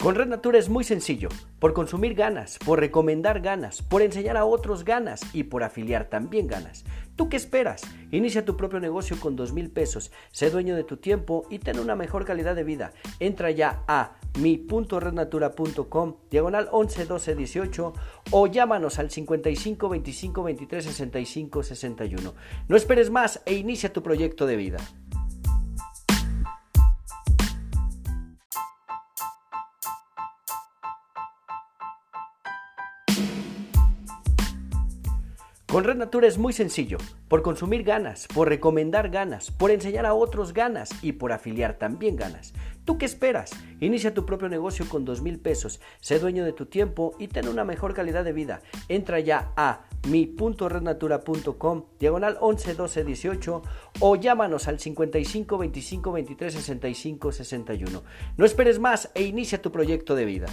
Con Red Natura es muy sencillo. Por consumir ganas, por recomendar ganas, por enseñar a otros ganas y por afiliar también ganas. ¿Tú qué esperas? Inicia tu propio negocio con dos mil pesos. Sé dueño de tu tiempo y ten una mejor calidad de vida. Entra ya a mi.rednatura.com, diagonal 11 12 18 o llámanos al 55 25 23 65 61. No esperes más e inicia tu proyecto de vida. Con Red Natura es muy sencillo. Por consumir ganas, por recomendar ganas, por enseñar a otros ganas y por afiliar también ganas. ¿Tú qué esperas? Inicia tu propio negocio con dos mil pesos. Sé dueño de tu tiempo y ten una mejor calidad de vida. Entra ya a mi.rednatura.com, diagonal 11 12 18 o llámanos al 55 25 23 65 61. No esperes más e inicia tu proyecto de vida.